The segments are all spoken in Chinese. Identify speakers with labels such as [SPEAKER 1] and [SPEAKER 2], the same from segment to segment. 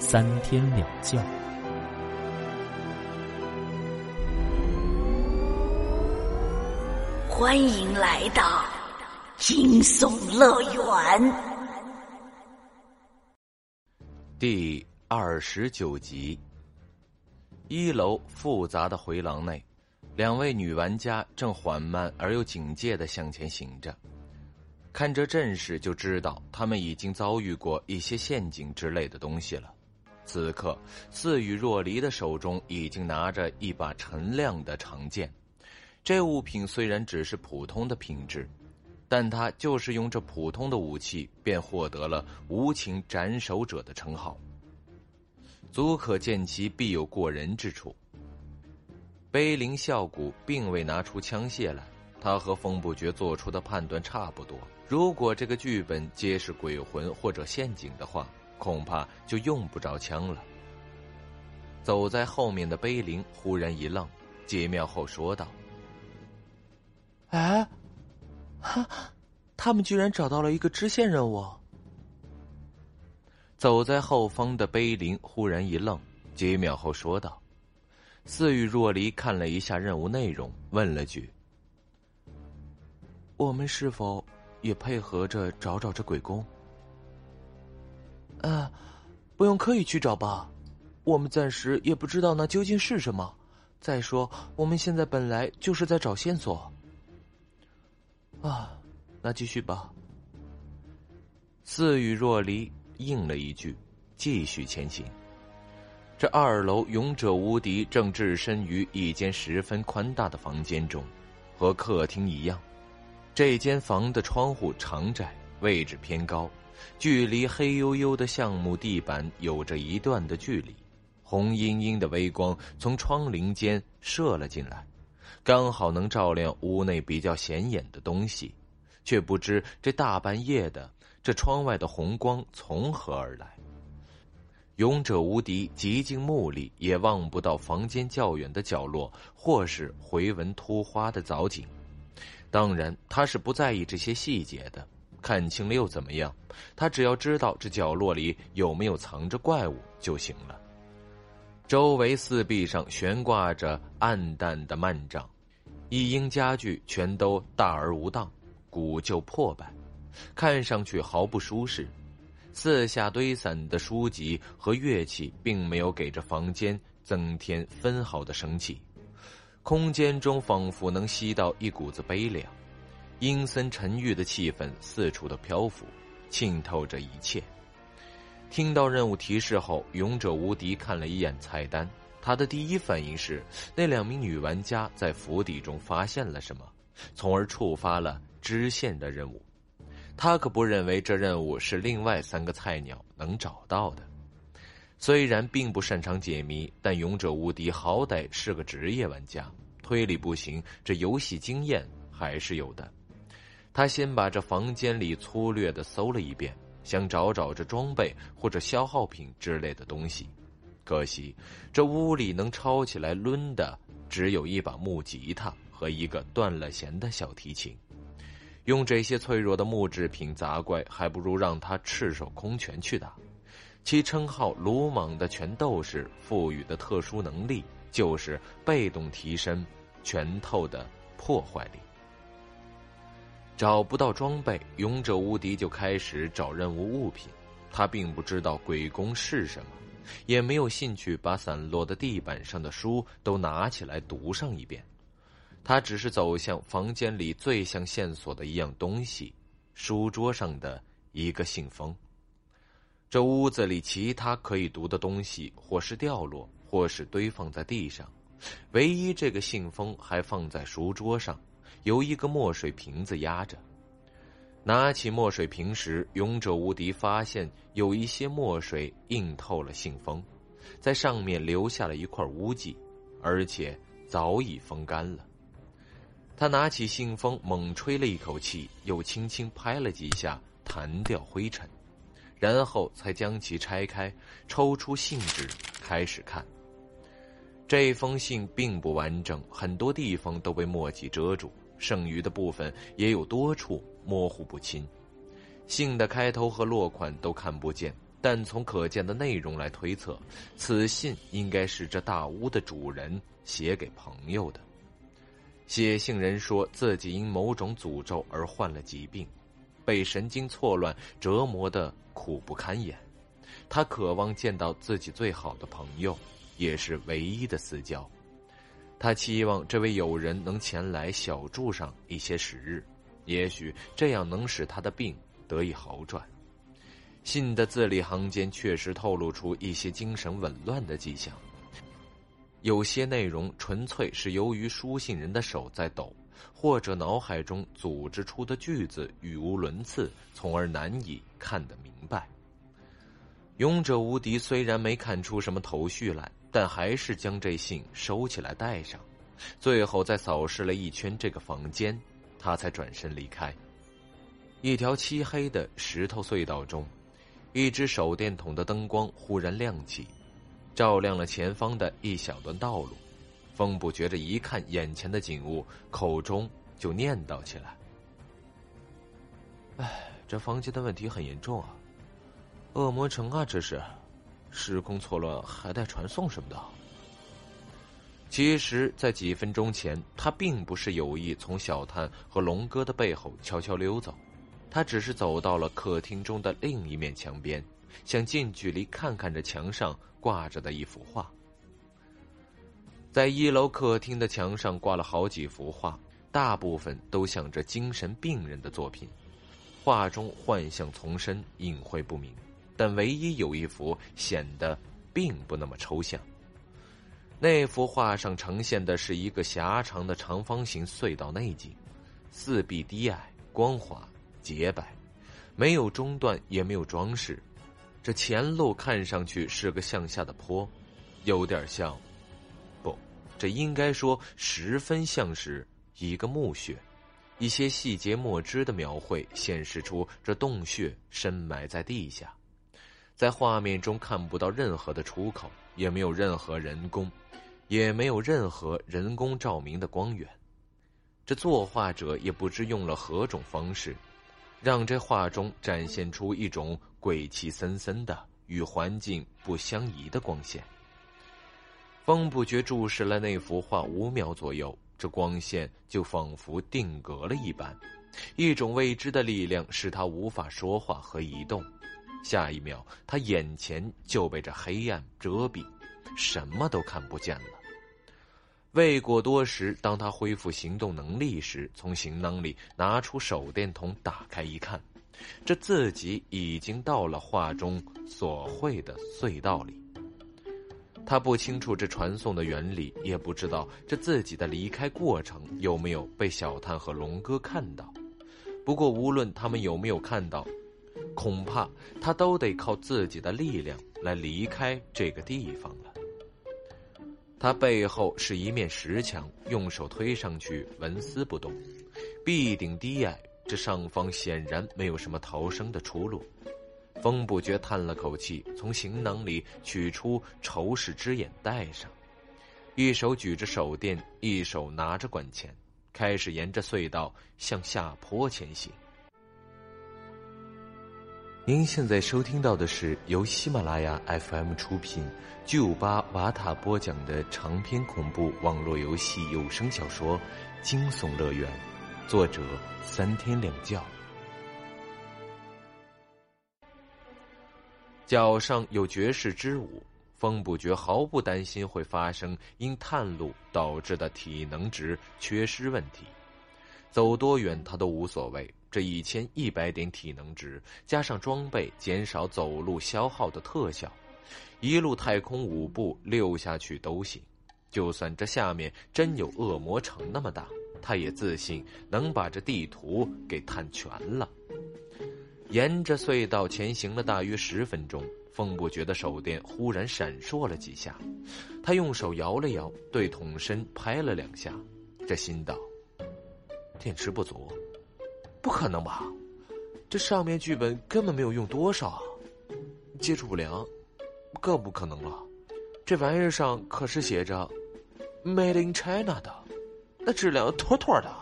[SPEAKER 1] 三天两觉。
[SPEAKER 2] 欢迎来到惊悚乐园
[SPEAKER 3] 第二十九集。一楼复杂的回廊内。两位女玩家正缓慢而又警戒的向前行着，看这阵势就知道他们已经遭遇过一些陷阱之类的东西了。此刻，似雨若离的手中已经拿着一把陈亮的长剑，这物品虽然只是普通的品质，但他就是用这普通的武器便获得了无情斩首者的称号，足可见其必有过人之处。碑林笑谷并未拿出枪械来，他和风不觉做出的判断差不多。如果这个剧本皆是鬼魂或者陷阱的话，恐怕就用不着枪了。走在后面的碑林忽然一愣，几秒后说道：“
[SPEAKER 4] 哎，哈，他们居然找到了一个支线任务。”
[SPEAKER 3] 走在后方的碑林忽然一愣，几秒后说道。似雨若离看了一下任务内容，问了句：“
[SPEAKER 4] 我们是否也配合着找找这鬼宫？”“啊，不用刻意去找吧，我们暂时也不知道那究竟是什么。再说，我们现在本来就是在找线索。”“啊，那继续吧。”
[SPEAKER 3] 似雨若离应了一句，继续前行。这二楼勇者无敌正置身于一间十分宽大的房间中，和客厅一样。这间房的窗户长窄，位置偏高，距离黑黝黝的橡木地板有着一段的距离。红茵茵的微光从窗棂间射了进来，刚好能照亮屋内比较显眼的东西，却不知这大半夜的，这窗外的红光从何而来。勇者无敌，极尽目力也望不到房间较远的角落，或是回纹突花的藻井。当然，他是不在意这些细节的。看清了又怎么样？他只要知道这角落里有没有藏着怪物就行了。周围四壁上悬挂着暗淡的幔帐，一应家具全都大而无当，古旧破败，看上去毫不舒适。四下堆散的书籍和乐器，并没有给这房间增添分毫的生气。空间中仿佛能吸到一股子悲凉，阴森沉郁的气氛四处的漂浮，浸透着一切。听到任务提示后，勇者无敌看了一眼菜单，他的第一反应是那两名女玩家在府邸中发现了什么，从而触发了支线的任务。他可不认为这任务是另外三个菜鸟能找到的。虽然并不擅长解谜，但勇者无敌好歹是个职业玩家，推理不行，这游戏经验还是有的。他先把这房间里粗略的搜了一遍，想找找这装备或者消耗品之类的东西。可惜这屋里能抄起来抡的，只有一把木吉他和一个断了弦的小提琴。用这些脆弱的木制品砸怪，还不如让他赤手空拳去打。其称号“鲁莽”的拳斗士赋予的特殊能力，就是被动提升拳头的破坏力。找不到装备，勇者无敌就开始找任务物品。他并不知道鬼宫是什么，也没有兴趣把散落的地板上的书都拿起来读上一遍。他只是走向房间里最像线索的一样东西——书桌上的一个信封。这屋子里其他可以读的东西，或是掉落，或是堆放在地上，唯一这个信封还放在书桌上，由一个墨水瓶子压着。拿起墨水瓶时，勇者无敌发现有一些墨水印透了信封，在上面留下了一块污迹，而且早已风干了。他拿起信封，猛吹了一口气，又轻轻拍了几下，弹掉灰尘，然后才将其拆开，抽出信纸，开始看。这封信并不完整，很多地方都被墨迹遮住，剩余的部分也有多处模糊不清。信的开头和落款都看不见，但从可见的内容来推测，此信应该是这大屋的主人写给朋友的。写信人说自己因某种诅咒而患了疾病，被神经错乱折磨的苦不堪言，他渴望见到自己最好的朋友。也是唯一的私交，他期望这位友人能前来小住上一些时日，也许这样能使他的病得以好转。信的字里行间确实透露出一些精神紊乱的迹象，有些内容纯粹是由于书信人的手在抖，或者脑海中组织出的句子语无伦次，从而难以看得明白。勇者无敌虽然没看出什么头绪来。但还是将这信收起来带上，最后再扫视了一圈这个房间，他才转身离开。一条漆黑的石头隧道中，一只手电筒的灯光忽然亮起，照亮了前方的一小段道路。风不觉着一看眼前的景物，口中就念叨起来：“
[SPEAKER 4] 哎，这房间的问题很严重啊，恶魔城啊，这是。”时空错乱，还带传送什么的。
[SPEAKER 3] 其实，在几分钟前，他并不是有意从小探和龙哥的背后悄悄溜走，他只是走到了客厅中的另一面墙边，想近距离看看这墙上挂着的一幅画。在一楼客厅的墙上挂了好几幅画，大部分都像着精神病人的作品，画中幻象丛生，隐晦不明。但唯一有一幅显得并不那么抽象。那幅画上呈现的是一个狭长的长方形隧道内景，四壁低矮、光滑、洁白，没有中断，也没有装饰。这前路看上去是个向下的坡，有点像，不，这应该说十分像是一个墓穴。一些细节墨汁的描绘显示出这洞穴深埋在地下。在画面中看不到任何的出口，也没有任何人工，也没有任何人工照明的光源。这作画者也不知用了何种方式，让这画中展现出一种鬼气森森的、与环境不相宜的光线。风不觉注视了那幅画五秒左右，这光线就仿佛定格了一般，一种未知的力量使他无法说话和移动。下一秒，他眼前就被这黑暗遮蔽，什么都看不见了。未过多时，当他恢复行动能力时，从行囊里拿出手电筒，打开一看，这自己已经到了画中所绘的隧道里。他不清楚这传送的原理，也不知道这自己的离开过程有没有被小探和龙哥看到。不过，无论他们有没有看到。恐怕他都得靠自己的力量来离开这个地方了。他背后是一面石墙，用手推上去纹丝不动，壁顶低矮，这上方显然没有什么逃生的出路。风不觉叹了口气，从行囊里取出仇视之眼戴上，一手举着手电，一手拿着管钳，开始沿着隧道向下坡前行。您现在收听到的是由喜马拉雅 FM 出品、巨五八瓦塔播讲的长篇恐怖网络游戏有声小说《惊悚乐园》，作者三天两觉。脚上有绝世之舞，风不觉毫不担心会发生因探路导致的体能值缺失问题，走多远他都无所谓。这一千一百点体能值，加上装备减少走路消耗的特效，一路太空五步溜下去都行。就算这下面真有恶魔城那么大，他也自信能把这地图给探全了。沿着隧道前行了大约十分钟，风不觉的手电忽然闪烁了几下，他用手摇了摇，对桶身拍了两下，这心道：电池不足，
[SPEAKER 4] 不可能吧？这上面剧本根本没有用多少啊！接触不良，更不可能了。这玩意儿上可是写着 “Made in China” 的，那质量妥妥的。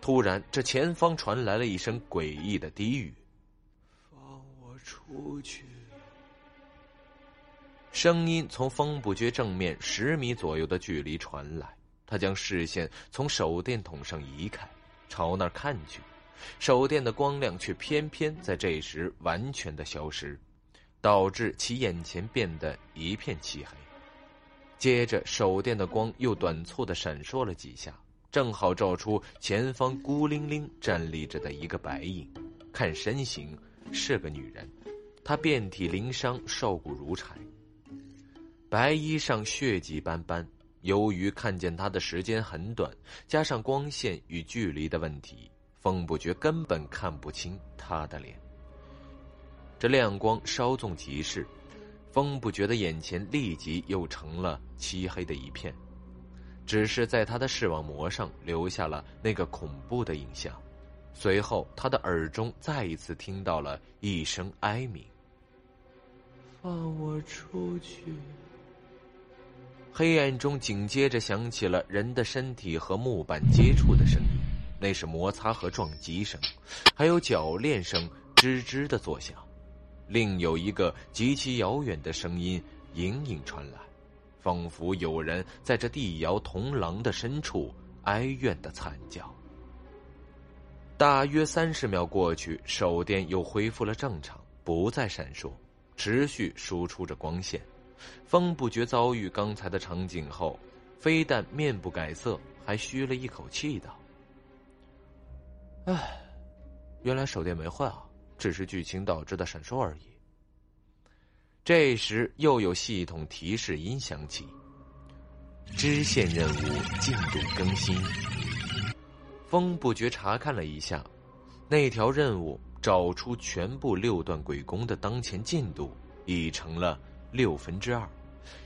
[SPEAKER 3] 突然，这前方传来了一声诡异的低语：“
[SPEAKER 4] 放我出去！”
[SPEAKER 3] 声音从风不觉正面十米左右的距离传来。他将视线从手电筒上移开，朝那儿看去。手电的光亮却偏偏在这时完全的消失，导致其眼前变得一片漆黑。接着，手电的光又短促的闪烁了几下，正好照出前方孤零零站立着的一个白影。看身形，是个女人，她遍体鳞伤，瘦骨如柴，白衣上血迹斑斑。由于看见他的时间很短，加上光线与距离的问题。风不觉根本看不清他的脸，这亮光稍纵即逝，风不觉的眼前立即又成了漆黑的一片，只是在他的视网膜上留下了那个恐怖的影像。随后，他的耳中再一次听到了一声哀鸣：“
[SPEAKER 4] 放我出去！”
[SPEAKER 3] 黑暗中紧接着响起了人的身体和木板接触的声音。那是摩擦和撞击声，还有铰链声吱吱的作响。另有一个极其遥远的声音隐隐传来，仿佛有人在这地窑铜廊的深处哀怨的惨叫。大约三十秒过去，手电又恢复了正常，不再闪烁，持续输出着光线。风不觉遭遇刚才的场景后，非但面不改色，还吁了一口气道。
[SPEAKER 4] 唉，原来手电没坏啊，只是剧情导致的闪烁而已。
[SPEAKER 3] 这时又有系统提示音响起，支线任务进度更新。风不觉查看了一下，那条任务找出全部六段鬼宫的当前进度已成了六分之二，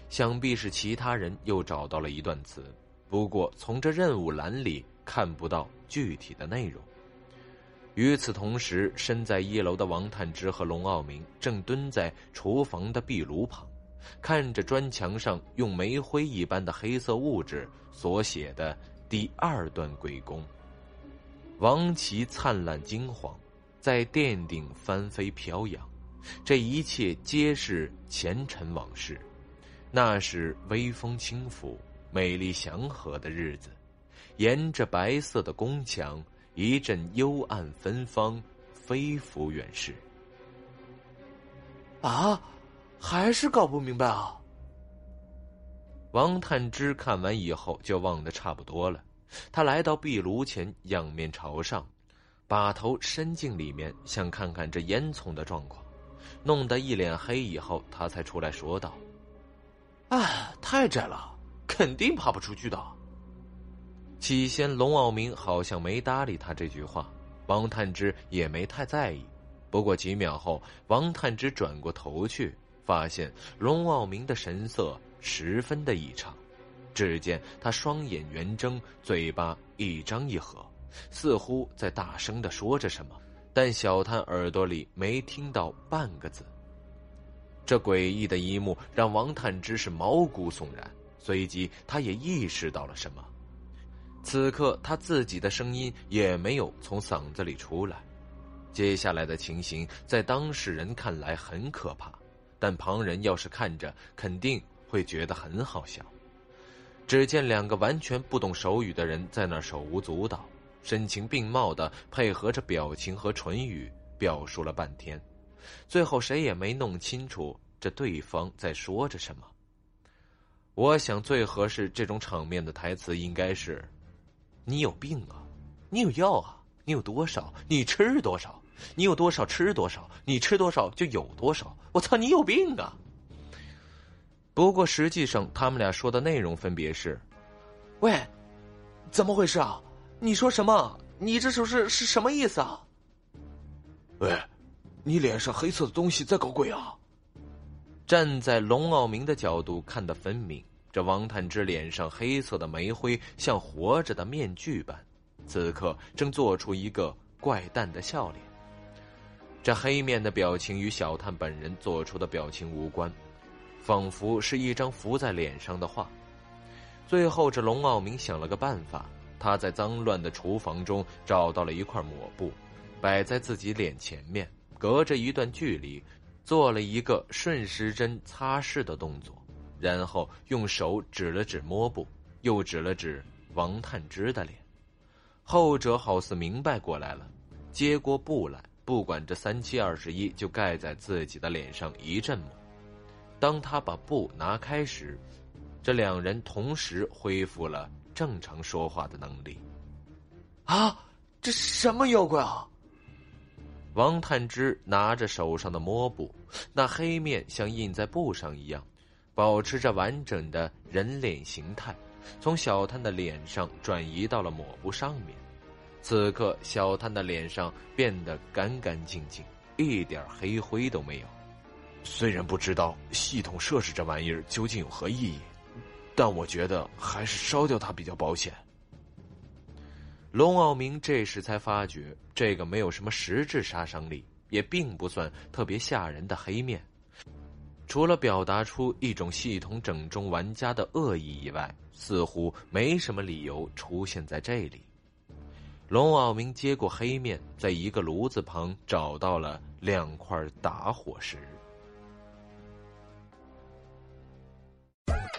[SPEAKER 3] 想必是其他人又找到了一段词，不过从这任务栏里看不到具体的内容。与此同时，身在一楼的王探之和龙傲明正蹲在厨房的壁炉旁，看着砖墙上用煤灰一般的黑色物质所写的第二段鬼宫。王旗灿烂金黄，在殿顶翻飞飘扬，这一切皆是前尘往事。那是微风轻拂、美丽祥和的日子，沿着白色的宫墙。一阵幽暗芬芳，飞浮远逝。
[SPEAKER 4] 啊，还是搞不明白啊！
[SPEAKER 3] 王探之看完以后就忘得差不多了。他来到壁炉前，仰面朝上，把头伸进里面，想看看这烟囱的状况。弄得一脸黑以后，他才出来说道：“
[SPEAKER 4] 啊，太窄了，肯定爬不出去的。”
[SPEAKER 3] 起先，龙傲明好像没搭理他这句话，王探之也没太在意。不过几秒后，王探之转过头去，发现龙傲明的神色十分的异常。只见他双眼圆睁，嘴巴一张一合，似乎在大声的说着什么，但小探耳朵里没听到半个字。这诡异的一幕让王探之是毛骨悚然，随即他也意识到了什么。此刻他自己的声音也没有从嗓子里出来，接下来的情形在当事人看来很可怕，但旁人要是看着肯定会觉得很好笑。只见两个完全不懂手语的人在那手舞足蹈，声情并茂的配合着表情和唇语表述了半天，最后谁也没弄清楚这对方在说着什么。我想最合适这种场面的台词应该是。你有病啊！你有药啊！你有多少？你吃多少？你有多少吃多少？你吃多少就有多少！我操！你有病啊！不过实际上，他们俩说的内容分别是：
[SPEAKER 4] 喂，怎么回事啊？你说什么？你这手势是什么意思啊？
[SPEAKER 5] 喂，你脸上黑色的东西在搞鬼啊？
[SPEAKER 3] 站在龙傲明的角度看得分明，这王探之脸上黑色的煤灰像活着的面具般，此刻正做出一个怪诞的笑脸。这黑面的表情与小探本人做出的表情无关，仿佛是一张浮在脸上的画。最后，这龙傲明想了个办法。他在脏乱的厨房中找到了一块抹布，摆在自己脸前面，隔着一段距离，做了一个顺时针擦拭的动作，然后用手指了指抹布，又指了指王探之的脸。后者好似明白过来了，接过布来，不管这三七二十一，就盖在自己的脸上一阵抹。当他把布拿开时，这两人同时恢复了。正常说话的能力，
[SPEAKER 4] 啊！这什么妖怪啊？
[SPEAKER 3] 王探之拿着手上的抹布，那黑面像印在布上一样，保持着完整的人脸形态，从小探的脸上转移到了抹布上面。此刻，小探的脸上变得干干净净，一点黑灰都没有。
[SPEAKER 5] 虽然不知道系统设置这玩意儿究竟有何意义。但我觉得还是烧掉它比较保险。
[SPEAKER 3] 龙傲明这时才发觉，这个没有什么实质杀伤力，也并不算特别吓人的黑面，除了表达出一种系统整中玩家的恶意以外，似乎没什么理由出现在这里。龙傲明接过黑面，在一个炉子旁找到了两块打火石。